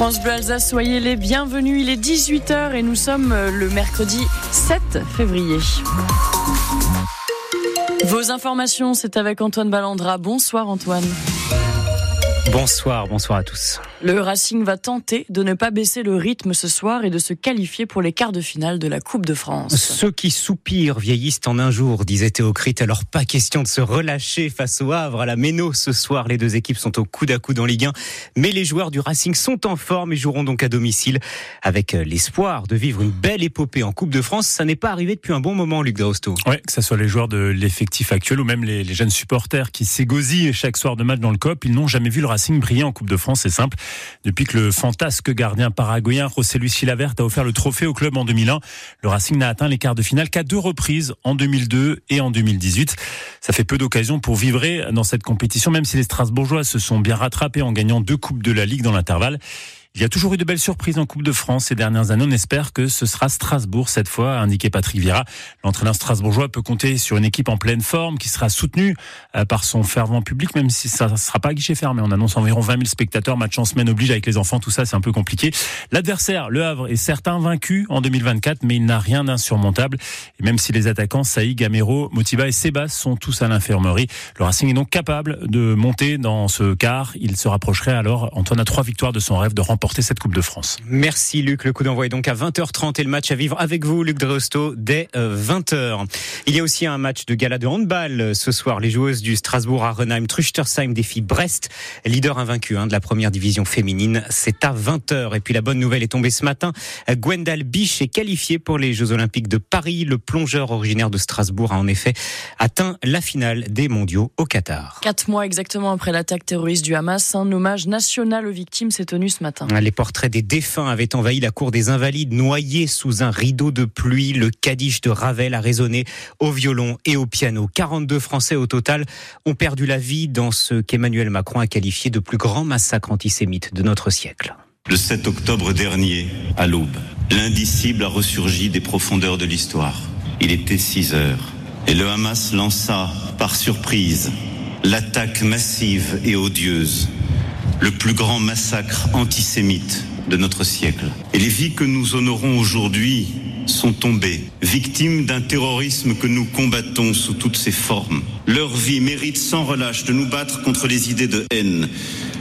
France Bleu soyez les bienvenus. Il est 18h et nous sommes le mercredi 7 février. Vos informations, c'est avec Antoine Ballandra. Bonsoir Antoine. Bonsoir, bonsoir à tous. Le Racing va tenter de ne pas baisser le rythme ce soir et de se qualifier pour les quarts de finale de la Coupe de France. Ceux qui soupirent vieillissent en un jour, disait Théocrite. Alors pas question de se relâcher face au Havre à la Méno ce soir. Les deux équipes sont au coude à coude en Ligue 1. Mais les joueurs du Racing sont en forme et joueront donc à domicile avec euh, l'espoir de vivre une belle épopée en Coupe de France. Ça n'est pas arrivé depuis un bon moment, Luc Drosto. Oui, que ce soit les joueurs de l'effectif actuel ou même les, les jeunes supporters qui s'égosillent chaque soir de match dans le COP, ils n'ont jamais vu le Racing briller en Coupe de France. C'est simple. Depuis que le fantasque gardien paraguayen José Luis Chilavert a offert le trophée au club en 2001, le Racing n'a atteint les quarts de finale qu'à deux reprises, en 2002 et en 2018. Ça fait peu d'occasions pour vivrer dans cette compétition, même si les Strasbourgeois se sont bien rattrapés en gagnant deux coupes de la Ligue dans l'intervalle. Il y a toujours eu de belles surprises en Coupe de France ces dernières années. On espère que ce sera Strasbourg cette fois, indiqué Patrick Vieira. L'entraîneur strasbourgeois peut compter sur une équipe en pleine forme qui sera soutenue euh, par son fervent public, même si ça ne sera pas à guichet fermé. On annonce environ 20 000 spectateurs. Match en semaine oblige avec les enfants. Tout ça, c'est un peu compliqué. L'adversaire, Le Havre, est certain vaincu en 2024, mais il n'a rien d'insurmontable. Et même si les attaquants Saïd, Gamero, Motiva et Sebas sont tous à l'infirmerie, le Racing est donc capable de monter dans ce quart. Il se rapprocherait alors, Antoine, à trois victoires de son rêve de remporter remporter cette Coupe de France. Merci Luc. Le coup d'envoi est donc à 20h30 et le match à vivre avec vous, Luc Dreosto, dès 20h. Euh, Il y a aussi un match de gala de handball euh, ce soir. Les joueuses du Strasbourg à Renheim, Truchtersheim défient Brest, leader invaincu hein, de la première division féminine. C'est à 20h. Et puis la bonne nouvelle est tombée ce matin. Gwendal Biche est qualifié pour les Jeux Olympiques de Paris. Le plongeur originaire de Strasbourg a en effet atteint la finale des mondiaux au Qatar. Quatre mois exactement après l'attaque terroriste du Hamas, un hommage national aux victimes s'est tenu ce matin. Les portraits des défunts avaient envahi la cour des Invalides, noyés sous un rideau de pluie. Le Kaddish de Ravel a résonné au violon et au piano. 42 Français au total ont perdu la vie dans ce qu'Emmanuel Macron a qualifié de plus grand massacre antisémite de notre siècle. Le 7 octobre dernier, à l'aube, l'indicible a ressurgi des profondeurs de l'histoire. Il était 6 heures et le Hamas lança, par surprise, l'attaque massive et odieuse le plus grand massacre antisémite de notre siècle. Et les vies que nous honorons aujourd'hui sont tombées, victimes d'un terrorisme que nous combattons sous toutes ses formes. Leur vie mérite sans relâche de nous battre contre les idées de haine,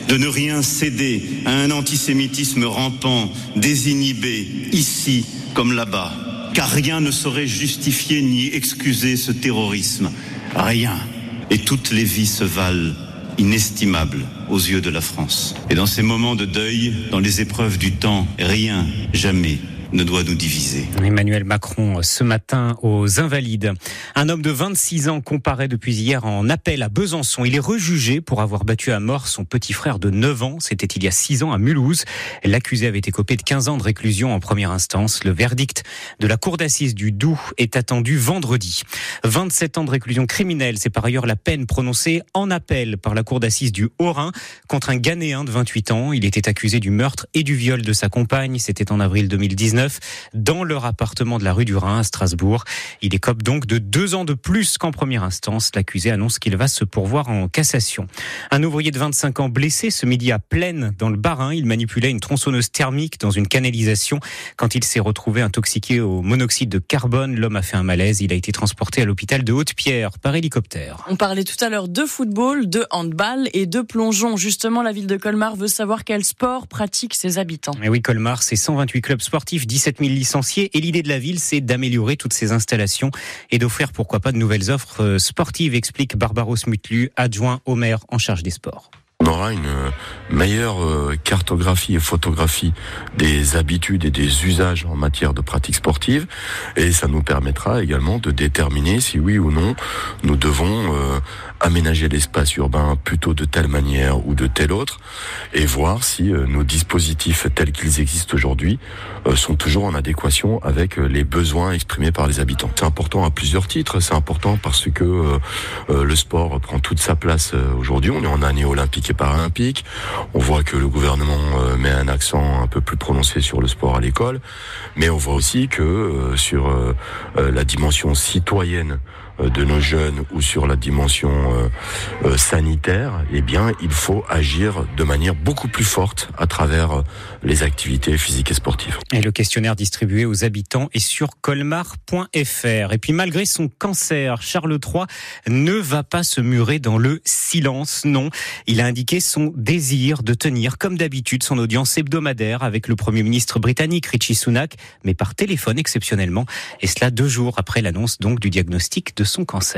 de ne rien céder à un antisémitisme rampant, désinhibé, ici comme là-bas. Car rien ne saurait justifier ni excuser ce terrorisme. Rien. Et toutes les vies se valent inestimable aux yeux de la France. Et dans ces moments de deuil, dans les épreuves du temps, rien, jamais ne doit nous diviser. Emmanuel Macron ce matin aux Invalides. Un homme de 26 ans comparaît depuis hier en appel à Besançon. Il est rejugé pour avoir battu à mort son petit frère de 9 ans. C'était il y a 6 ans à Mulhouse. L'accusé avait été copé de 15 ans de réclusion en première instance. Le verdict de la cour d'assises du Doubs est attendu vendredi. 27 ans de réclusion criminelle, c'est par ailleurs la peine prononcée en appel par la cour d'assises du Haut-Rhin contre un Ghanéen de 28 ans. Il était accusé du meurtre et du viol de sa compagne. C'était en avril 2019 dans leur appartement de la rue du Rhin à Strasbourg. Il écope donc de deux ans de plus qu'en première instance. L'accusé annonce qu'il va se pourvoir en cassation. Un ouvrier de 25 ans blessé ce midi à Plaine dans le Bas-Rhin. Il manipulait une tronçonneuse thermique dans une canalisation. Quand il s'est retrouvé intoxiqué au monoxyde de carbone, l'homme a fait un malaise. Il a été transporté à l'hôpital de Haute-Pierre par hélicoptère. On parlait tout à l'heure de football, de handball et de plongeon. Justement, la ville de Colmar veut savoir quel sport pratiquent ses habitants. Et oui, Colmar, c'est 128 clubs sportifs, 17 000 licenciés. Et l'idée de la ville, c'est d'améliorer toutes ces installations et d'offrir pourquoi pas de nouvelles offres euh, sportives, explique Barbaros Mutlu, adjoint au maire en charge des sports. Aura une meilleure euh, cartographie et photographie des habitudes et des usages en matière de pratique sportive et ça nous permettra également de déterminer si oui ou non nous devons euh, aménager l'espace urbain plutôt de telle manière ou de telle autre et voir si euh, nos dispositifs tels qu'ils existent aujourd'hui sont toujours en adéquation avec les besoins exprimés par les habitants. C'est important à plusieurs titres, c'est important parce que le sport prend toute sa place aujourd'hui, on est en année olympique et paralympique. On voit que le gouvernement euh, met un accent un peu plus prononcé sur le sport à l'école, mais on voit aussi que euh, sur euh, la dimension citoyenne de nos jeunes ou sur la dimension sanitaire, eh bien, il faut agir de manière beaucoup plus forte à travers les activités physiques et sportives. Et le questionnaire distribué aux habitants est sur colmar.fr. Et puis malgré son cancer, Charles III ne va pas se murer dans le silence. Non, il a indiqué son désir de tenir, comme d'habitude, son audience hebdomadaire avec le Premier ministre britannique Richie Sunak, mais par téléphone exceptionnellement. Et cela deux jours après l'annonce donc du diagnostic de son cancer.